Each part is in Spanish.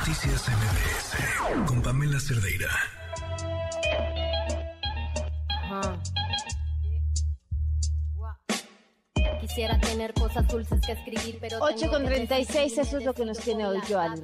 Noticias MBS con Pamela Cerdeira. Quisiera tener cosas dulces que escribir, pero. 8 con 36, eso es lo que nos tiene hoy Joan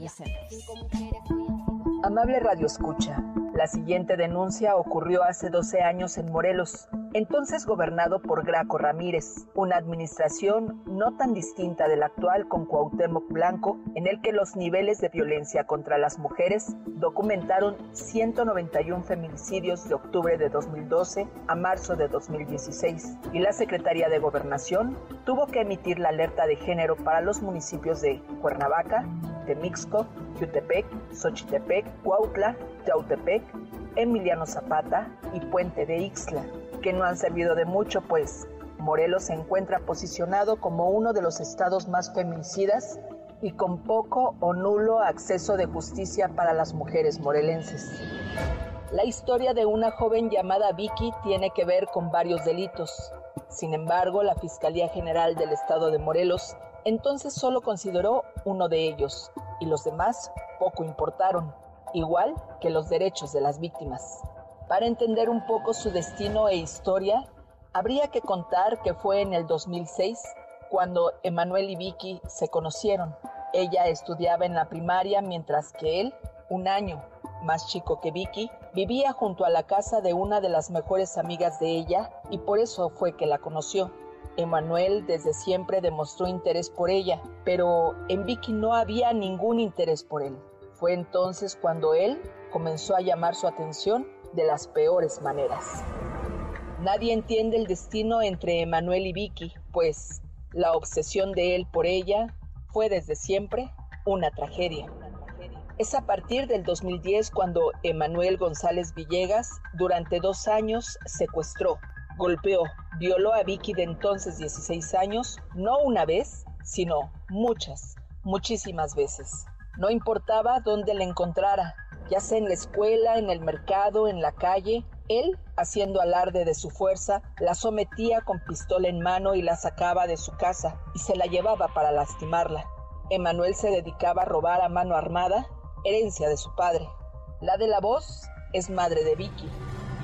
Amable Radio Escucha. La siguiente denuncia ocurrió hace 12 años en Morelos, entonces gobernado por Graco Ramírez, una administración no tan distinta de la actual con Cuauhtémoc Blanco, en el que los niveles de violencia contra las mujeres documentaron 191 feminicidios de octubre de 2012 a marzo de 2016, y la Secretaría de Gobernación tuvo que emitir la alerta de género para los municipios de Cuernavaca, Temixco, Jutepec, Xochitepec, Cuautla, Yautepec, Emiliano Zapata y Puente de Ixla, que no han servido de mucho, pues Morelos se encuentra posicionado como uno de los estados más feminicidas y con poco o nulo acceso de justicia para las mujeres morelenses. La historia de una joven llamada Vicky tiene que ver con varios delitos. Sin embargo, la Fiscalía General del Estado de Morelos entonces solo consideró uno de ellos y los demás poco importaron, igual que los derechos de las víctimas. Para entender un poco su destino e historia, habría que contar que fue en el 2006 cuando Emanuel y Vicky se conocieron. Ella estudiaba en la primaria mientras que él, un año más chico que Vicky, vivía junto a la casa de una de las mejores amigas de ella y por eso fue que la conoció. Emanuel desde siempre demostró interés por ella, pero en Vicky no había ningún interés por él. Fue entonces cuando él comenzó a llamar su atención de las peores maneras. Nadie entiende el destino entre Emanuel y Vicky, pues la obsesión de él por ella fue desde siempre una tragedia. Es a partir del 2010 cuando Emanuel González Villegas durante dos años secuestró, golpeó, violó a Vicky de entonces 16 años, no una vez, sino muchas, muchísimas veces. No importaba dónde la encontrara, ya sea en la escuela, en el mercado, en la calle, él, haciendo alarde de su fuerza, la sometía con pistola en mano y la sacaba de su casa y se la llevaba para lastimarla. Emanuel se dedicaba a robar a mano armada, herencia de su padre. La de la voz es madre de Vicky.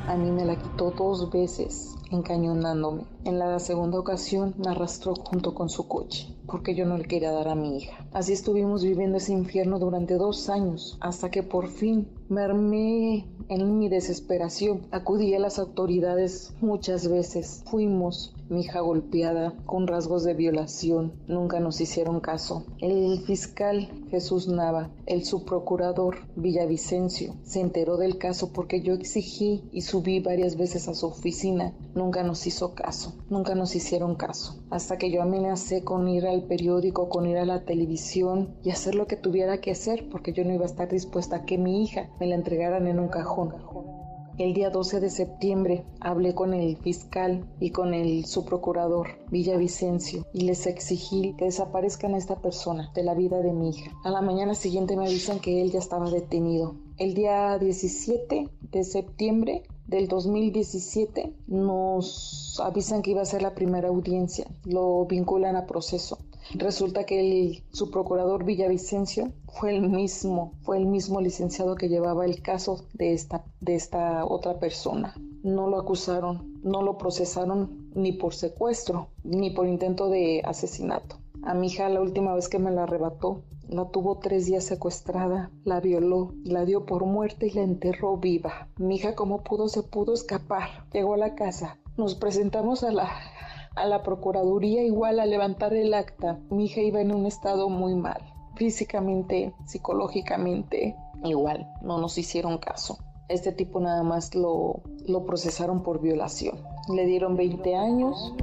A mí me la quitó dos veces encañonándome. En la segunda ocasión me arrastró junto con su coche, porque yo no le quería dar a mi hija. Así estuvimos viviendo ese infierno durante dos años, hasta que por fin me armé en mi desesperación. Acudí a las autoridades muchas veces. Fuimos, mi hija golpeada, con rasgos de violación. Nunca nos hicieron caso. El fiscal Jesús Nava, el subprocurador Villavicencio, se enteró del caso porque yo exigí y subí varias veces a su oficina. Nunca nos hizo caso, nunca nos hicieron caso. Hasta que yo amenacé con ir al periódico, con ir a la televisión y hacer lo que tuviera que hacer porque yo no iba a estar dispuesta a que mi hija me la entregaran en un cajón. El día 12 de septiembre hablé con el fiscal y con el subprocurador Villavicencio y les exigí que desaparezcan a esta persona de la vida de mi hija. A la mañana siguiente me avisan que él ya estaba detenido. El día 17 de septiembre del 2017 nos avisan que iba a ser la primera audiencia, lo vinculan a proceso. Resulta que el, su procurador Villavicencio fue el mismo, fue el mismo licenciado que llevaba el caso de esta, de esta otra persona. No lo acusaron, no lo procesaron ni por secuestro, ni por intento de asesinato. A mi hija la última vez que me la arrebató, la tuvo tres días secuestrada, la violó, la dio por muerta y la enterró viva. Mi hija como pudo se pudo escapar. Llegó a la casa. Nos presentamos a la a la Procuraduría igual a levantar el acta. Mi hija iba en un estado muy mal, físicamente, psicológicamente, igual, no nos hicieron caso. Este tipo nada más lo, lo procesaron por violación. Le dieron 20 años.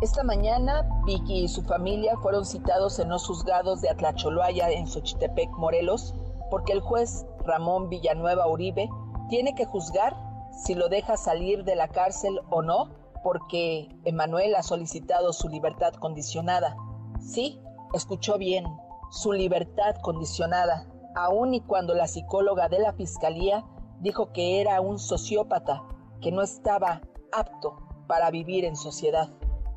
Esta mañana, Vicky y su familia fueron citados en los juzgados de Atlacholoaya en Xochitepec, Morelos, porque el juez Ramón Villanueva Uribe tiene que juzgar si lo deja salir de la cárcel o no porque Emanuel ha solicitado su libertad condicionada. Sí, escuchó bien, su libertad condicionada, aun y cuando la psicóloga de la fiscalía dijo que era un sociópata, que no estaba apto para vivir en sociedad.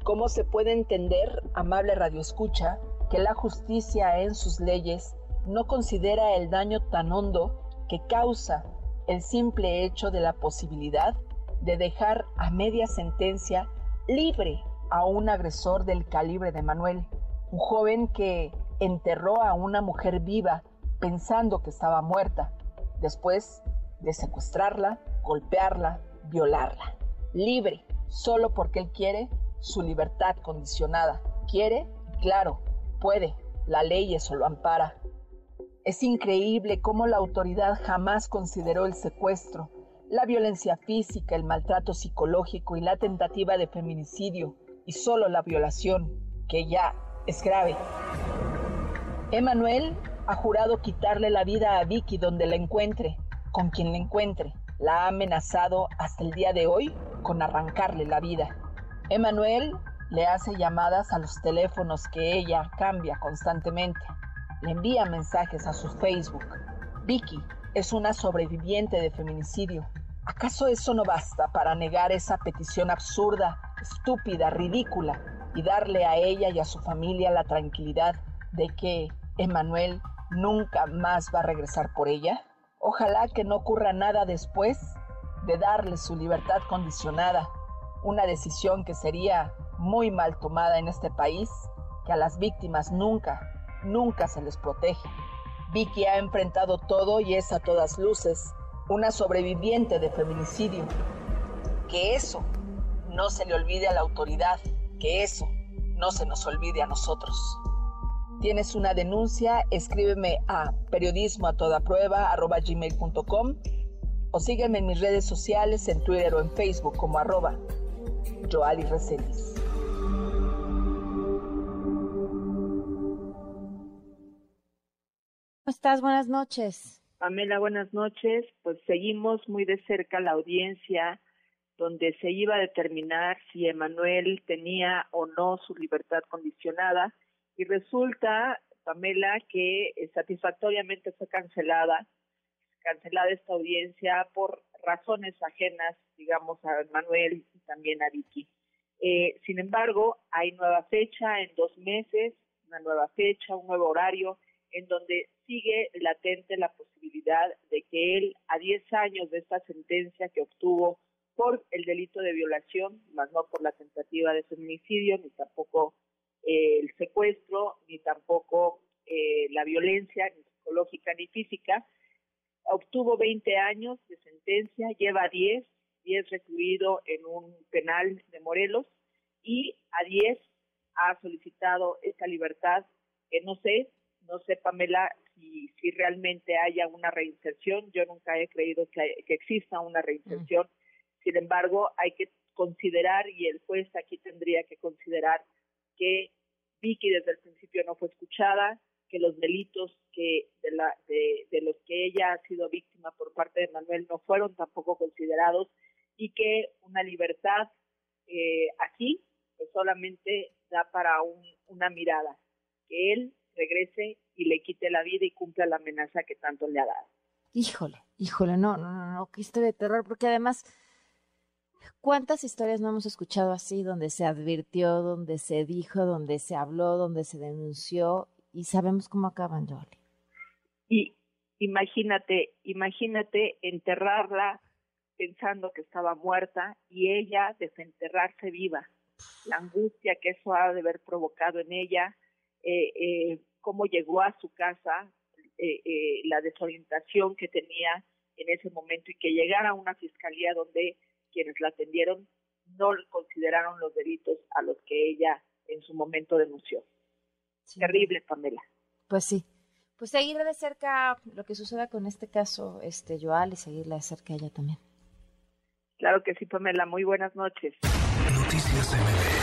¿Cómo se puede entender, amable radioescucha, que la justicia en sus leyes no considera el daño tan hondo que causa el simple hecho de la posibilidad de dejar a media sentencia libre a un agresor del calibre de Manuel, un joven que enterró a una mujer viva pensando que estaba muerta, después de secuestrarla, golpearla, violarla. Libre, solo porque él quiere su libertad condicionada. Quiere, claro, puede, la ley eso lo ampara. Es increíble cómo la autoridad jamás consideró el secuestro, la violencia física, el maltrato psicológico y la tentativa de feminicidio, y solo la violación, que ya es grave. Emanuel ha jurado quitarle la vida a Vicky donde la encuentre, con quien la encuentre. La ha amenazado hasta el día de hoy con arrancarle la vida. Emanuel le hace llamadas a los teléfonos que ella cambia constantemente. Le envía mensajes a su Facebook. Vicky es una sobreviviente de feminicidio. ¿Acaso eso no basta para negar esa petición absurda, estúpida, ridícula y darle a ella y a su familia la tranquilidad de que Emanuel nunca más va a regresar por ella? Ojalá que no ocurra nada después de darle su libertad condicionada, una decisión que sería muy mal tomada en este país, que a las víctimas nunca, nunca se les protege. Vicky ha enfrentado todo y es a todas luces una sobreviviente de feminicidio. Que eso no se le olvide a la autoridad, que eso no se nos olvide a nosotros. Tienes una denuncia, escríbeme a periodismo a toda prueba o sígueme en mis redes sociales en Twitter o en Facebook como arroba Joali Reselis. ¿Cómo estás? Buenas noches. Pamela, buenas noches. Pues seguimos muy de cerca la audiencia donde se iba a determinar si Emanuel tenía o no su libertad condicionada y resulta, Pamela, que satisfactoriamente fue cancelada, cancelada esta audiencia por razones ajenas, digamos, a Emanuel y también a Vicky. Eh, sin embargo, hay nueva fecha en dos meses, una nueva fecha, un nuevo horario, en donde sigue latente la posibilidad de que él, a 10 años de esta sentencia que obtuvo por el delito de violación, más no por la tentativa de feminicidio, ni tampoco eh, el secuestro, ni tampoco eh, la violencia, ni psicológica ni física. Obtuvo 20 años de sentencia, lleva 10, 10 recluido en un penal de Morelos y a 10 ha solicitado esta libertad que no sé, no sé Pamela si, si realmente haya una reinserción, yo nunca he creído que, que exista una reinserción, mm. sin embargo hay que considerar y el juez aquí tendría que considerar que Vicky desde el principio no fue escuchada, que los delitos que de, la, de, los que ella ha sido víctima por parte de Manuel no fueron tampoco considerados y que una libertad eh, aquí pues solamente da para un, una mirada, que él regrese y le quite la vida y cumpla la amenaza que tanto le ha dado. Híjole, híjole, no, no, no, no, qué historia de terror, porque además ¿Cuántas historias no hemos escuchado así, donde se advirtió, donde se dijo, donde se habló, donde se denunció y sabemos cómo acaban, Jolie? Y imagínate, imagínate enterrarla pensando que estaba muerta y ella desenterrarse viva. La angustia que eso ha de haber provocado en ella, eh, eh, cómo llegó a su casa, eh, eh, la desorientación que tenía en ese momento y que llegara a una fiscalía donde quienes la atendieron no consideraron los delitos a los que ella en su momento denunció. Terrible, Pamela. Pues sí. Pues seguir de cerca lo que suceda con este caso, este Joal, y seguirla de cerca ella también. Claro que sí, Pamela. Muy buenas noches. Noticias MBS